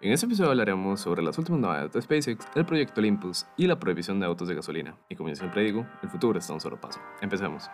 En este episodio hablaremos sobre las últimas novedades de SpaceX, el proyecto Olympus y la prohibición de autos de gasolina. Y como yo siempre digo, el futuro está a un solo paso. Empecemos.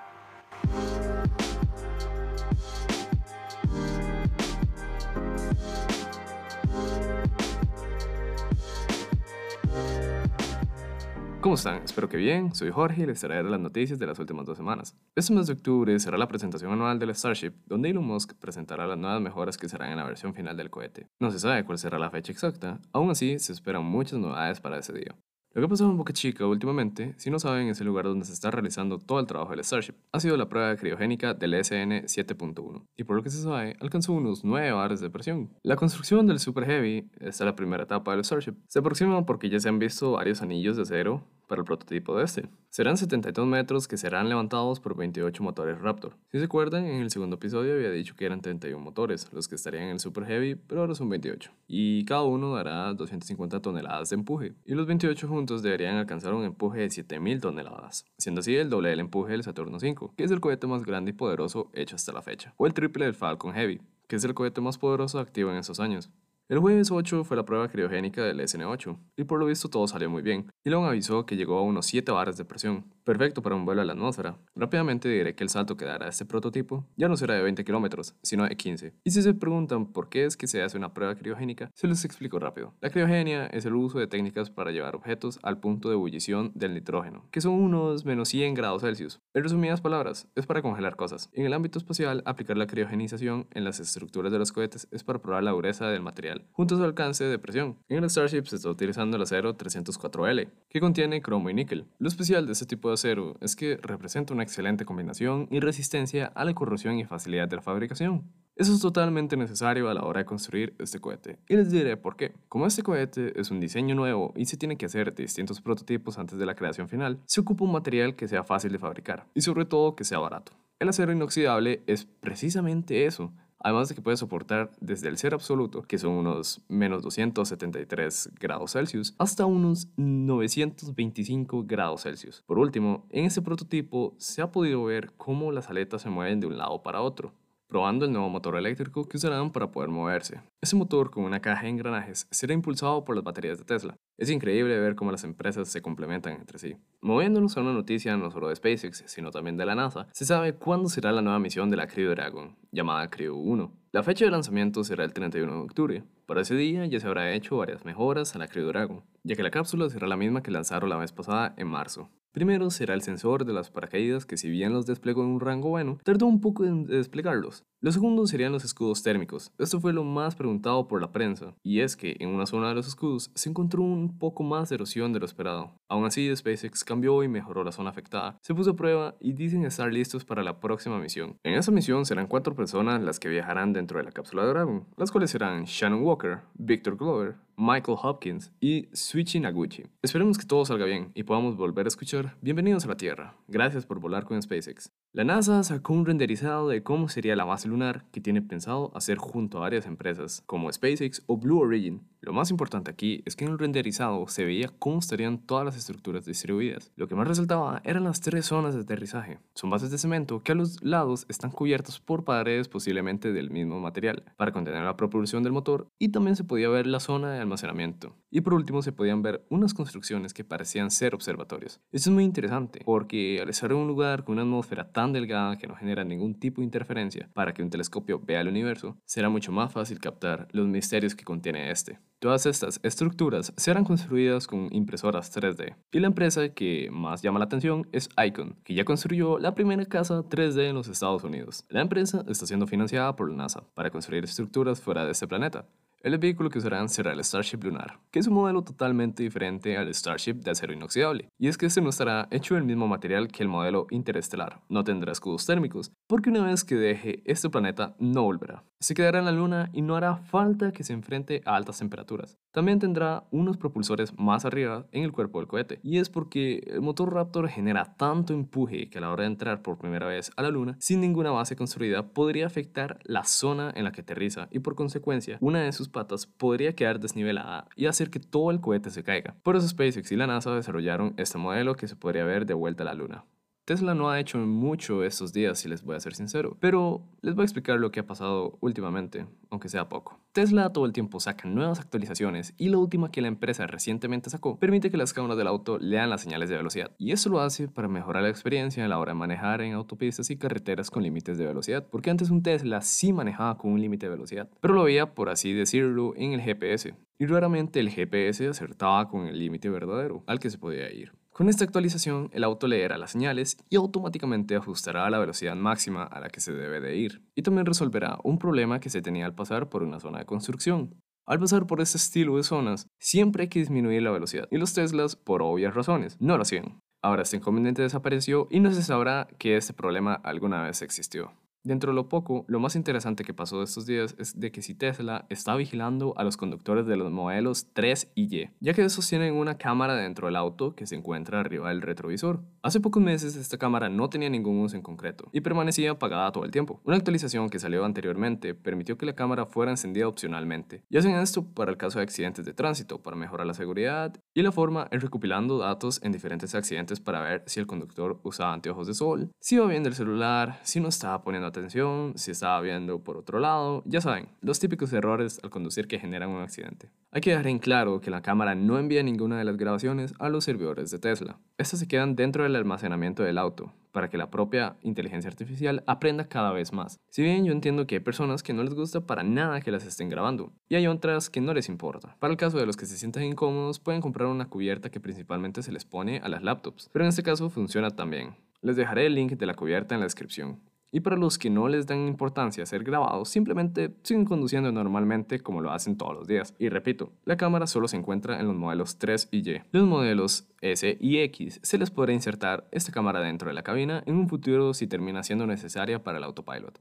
¿Cómo están? Espero que bien. Soy Jorge y les traeré las noticias de las últimas dos semanas. Este mes de octubre será la presentación anual del Starship, donde Elon Musk presentará las nuevas mejoras que serán en la versión final del cohete. No se sabe cuál será la fecha exacta, aún así se esperan muchas novedades para ese día. Lo que ha pasado en Boca Chica últimamente, si no saben, es el lugar donde se está realizando todo el trabajo del Starship. Ha sido la prueba criogénica del SN 7.1 y por lo que se sabe, alcanzó unos 9 bares de presión. La construcción del Super Heavy, esta es la primera etapa del Starship, se aproxima porque ya se han visto varios anillos de acero para el prototipo de este. Serán 72 metros que serán levantados por 28 motores Raptor. Si se acuerdan, en el segundo episodio había dicho que eran 31 motores los que estarían en el Super Heavy, pero ahora son 28. Y cada uno dará 250 toneladas de empuje. Y los 28 juntos deberían alcanzar un empuje de 7000 toneladas, siendo así el doble del empuje del Saturno 5, que es el cohete más grande y poderoso hecho hasta la fecha, o el triple del Falcon Heavy, que es el cohete más poderoso activo en esos años. El jueves 8 fue la prueba criogénica del SN8, y por lo visto todo salió muy bien. Elon avisó que llegó a unos 7 bares de presión, perfecto para un vuelo a la atmósfera. Rápidamente diré que el salto que dará este prototipo ya no será de 20 kilómetros, sino de 15. Y si se preguntan por qué es que se hace una prueba criogénica, se los explico rápido. La criogenia es el uso de técnicas para llevar objetos al punto de ebullición del nitrógeno, que son unos menos 100 grados Celsius. En resumidas palabras, es para congelar cosas. En el ámbito espacial, aplicar la criogenización en las estructuras de los cohetes es para probar la dureza del material, junto a su alcance de presión. En el Starship se está utilizando el acero 304L, que contiene cromo y níquel. Lo especial de este tipo de acero es que representa una excelente combinación y resistencia a la corrosión y facilidad de la fabricación. Eso es totalmente necesario a la hora de construir este cohete, y les diré por qué. Como este cohete es un diseño nuevo y se tiene que hacer distintos prototipos antes de la creación final, se ocupa un material que sea fácil de fabricar y sobre todo que sea barato. El acero inoxidable es precisamente eso, además de que puede soportar desde el cero absoluto, que son unos menos 273 grados Celsius, hasta unos 925 grados Celsius. Por último, en este prototipo se ha podido ver cómo las aletas se mueven de un lado para otro, probando el nuevo motor eléctrico que usarán para poder moverse. Ese motor con una caja de engranajes será impulsado por las baterías de Tesla. Es increíble ver cómo las empresas se complementan entre sí. Moviéndonos a una noticia no solo de SpaceX, sino también de la NASA, se sabe cuándo será la nueva misión de la Crew Dragon, llamada Crew 1. La fecha de lanzamiento será el 31 de octubre. Para ese día ya se habrá hecho varias mejoras a la Crew Dragon, ya que la cápsula será la misma que lanzaron la vez pasada en marzo. Primero será el sensor de las paracaídas que si bien los desplegó en un rango bueno, tardó un poco en desplegarlos. Lo segundo serían los escudos térmicos. Esto fue lo más preguntado por la prensa, y es que en una zona de los escudos se encontró un poco más de erosión de lo esperado. Aún así, SpaceX cambió y mejoró la zona afectada, se puso a prueba y dicen estar listos para la próxima misión. En esa misión serán cuatro personas las que viajarán dentro de la cápsula de Dragon, las cuales serán Shannon Walker, Victor Glover, Michael Hopkins y Suichi Naguchi. Esperemos que todo salga bien y podamos volver a escuchar Bienvenidos a la Tierra. Gracias por volar con SpaceX. La NASA sacó un renderizado de cómo sería la base lunar que tiene pensado hacer junto a varias empresas como SpaceX o Blue Origin. Lo más importante aquí es que en el renderizado se veía cómo estarían todas las estructuras distribuidas. Lo que más resaltaba eran las tres zonas de aterrizaje. Son bases de cemento que a los lados están cubiertas por paredes posiblemente del mismo material para contener la propulsión del motor y también se podía ver la zona de almacenamiento. Y por último se podían ver unas construcciones que parecían ser observatorios. Esto es muy interesante porque al estar en un lugar con una atmósfera tan delgada que no genera ningún tipo de interferencia para que un telescopio vea el universo, será mucho más fácil captar los misterios que contiene este. Todas estas estructuras serán construidas con impresoras 3D. Y la empresa que más llama la atención es Icon, que ya construyó la primera casa 3D en los Estados Unidos. La empresa está siendo financiada por la NASA para construir estructuras fuera de este planeta. El vehículo que usarán será el Starship Lunar, que es un modelo totalmente diferente al Starship de acero inoxidable. Y es que este no estará hecho del mismo material que el modelo interestelar, no tendrá escudos térmicos, porque una vez que deje este planeta no volverá. Se quedará en la Luna y no hará falta que se enfrente a altas temperaturas. También tendrá unos propulsores más arriba en el cuerpo del cohete, y es porque el motor Raptor genera tanto empuje que a la hora de entrar por primera vez a la Luna, sin ninguna base construida, podría afectar la zona en la que aterriza y por consecuencia una de sus patas podría quedar desnivelada y hacer que todo el cohete se caiga. Por eso SpaceX y la NASA desarrollaron este modelo que se podría ver de vuelta a la Luna. Tesla no ha hecho mucho estos días, si les voy a ser sincero, pero les voy a explicar lo que ha pasado últimamente, aunque sea poco. Tesla todo el tiempo saca nuevas actualizaciones y la última que la empresa recientemente sacó permite que las cámaras del auto lean las señales de velocidad. Y eso lo hace para mejorar la experiencia a la hora de manejar en autopistas y carreteras con límites de velocidad, porque antes un Tesla sí manejaba con un límite de velocidad, pero lo veía, por así decirlo, en el GPS. Y raramente el GPS acertaba con el límite verdadero al que se podía ir. Con esta actualización, el auto leerá las señales y automáticamente ajustará la velocidad máxima a la que se debe de ir, y también resolverá un problema que se tenía al pasar por una zona de construcción. Al pasar por este estilo de zonas, siempre hay que disminuir la velocidad, y los Teslas, por obvias razones, no lo hacían. Ahora este inconveniente desapareció y no se sabrá que este problema alguna vez existió. Dentro de lo poco, lo más interesante que pasó estos días es de que si Tesla está vigilando a los conductores de los modelos 3 y Y, ya que esos tienen una cámara dentro del auto que se encuentra arriba del retrovisor. Hace pocos meses esta cámara no tenía ningún uso en concreto y permanecía apagada todo el tiempo. Una actualización que salió anteriormente permitió que la cámara fuera encendida opcionalmente y hacen esto para el caso de accidentes de tránsito, para mejorar la seguridad y la forma es recopilando datos en diferentes accidentes para ver si el conductor usaba anteojos de sol, si iba viendo el celular, si no estaba poniendo atención, si estaba viendo por otro lado, ya saben, los típicos errores al conducir que generan un accidente. Hay que dejar en claro que la cámara no envía ninguna de las grabaciones a los servidores de Tesla. Estas se quedan dentro del almacenamiento del auto, para que la propia inteligencia artificial aprenda cada vez más. Si bien yo entiendo que hay personas que no les gusta para nada que las estén grabando, y hay otras que no les importa. Para el caso de los que se sienten incómodos, pueden comprar una cubierta que principalmente se les pone a las laptops, pero en este caso funciona también. Les dejaré el link de la cubierta en la descripción. Y para los que no les dan importancia ser grabados, simplemente siguen conduciendo normalmente como lo hacen todos los días. Y repito, la cámara solo se encuentra en los modelos 3 y Y. Los modelos S y X se les podrá insertar esta cámara dentro de la cabina en un futuro si termina siendo necesaria para el autopilot.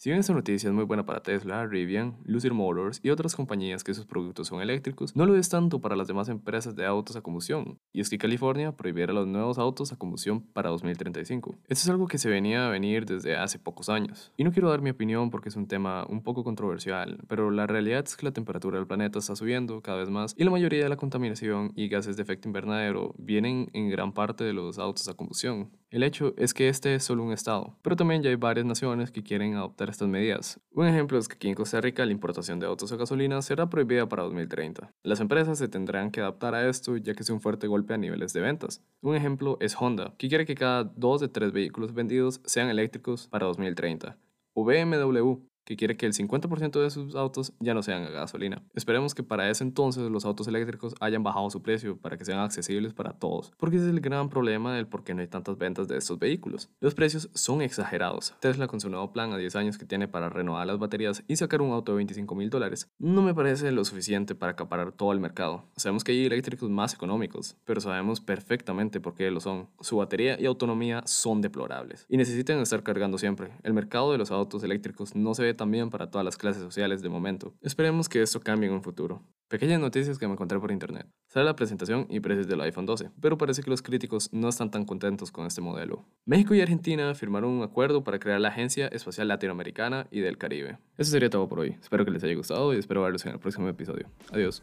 Si bien esta noticia es muy buena para Tesla, Rivian, Lucid Motors y otras compañías que sus productos son eléctricos, no lo es tanto para las demás empresas de autos a combustión, y es que California prohibirá los nuevos autos a combustión para 2035. Esto es algo que se venía a venir desde hace pocos años. Y no quiero dar mi opinión porque es un tema un poco controversial, pero la realidad es que la temperatura del planeta está subiendo cada vez más y la mayoría de la contaminación y gases de efecto invernadero vienen en gran parte de los autos a combustión. El hecho es que este es solo un estado, pero también ya hay varias naciones que quieren adoptar estas medidas. Un ejemplo es que aquí en Costa Rica la importación de autos a gasolina será prohibida para 2030. Las empresas se tendrán que adaptar a esto ya que es un fuerte golpe a niveles de ventas. Un ejemplo es Honda, que quiere que cada dos de tres vehículos vendidos sean eléctricos para 2030. O BMW, que quiere que el 50% de sus autos ya no sean a gasolina. Esperemos que para ese entonces los autos eléctricos hayan bajado su precio para que sean accesibles para todos, porque ese es el gran problema del por qué no hay tantas ventas de estos vehículos. Los precios son exagerados. Tesla con su nuevo plan a 10 años que tiene para renovar las baterías y sacar un auto de 25 mil dólares no me parece lo suficiente para acaparar todo el mercado. Sabemos que hay eléctricos más económicos, pero sabemos perfectamente por qué lo son. Su batería y autonomía son deplorables y necesitan estar cargando siempre. El mercado de los autos eléctricos no se ve también para todas las clases sociales de momento. Esperemos que esto cambie en un futuro. Pequeñas noticias que me encontré por internet. Sale la presentación y precios del iPhone 12, pero parece que los críticos no están tan contentos con este modelo. México y Argentina firmaron un acuerdo para crear la Agencia Espacial Latinoamericana y del Caribe. Eso sería todo por hoy. Espero que les haya gustado y espero verlos en el próximo episodio. Adiós.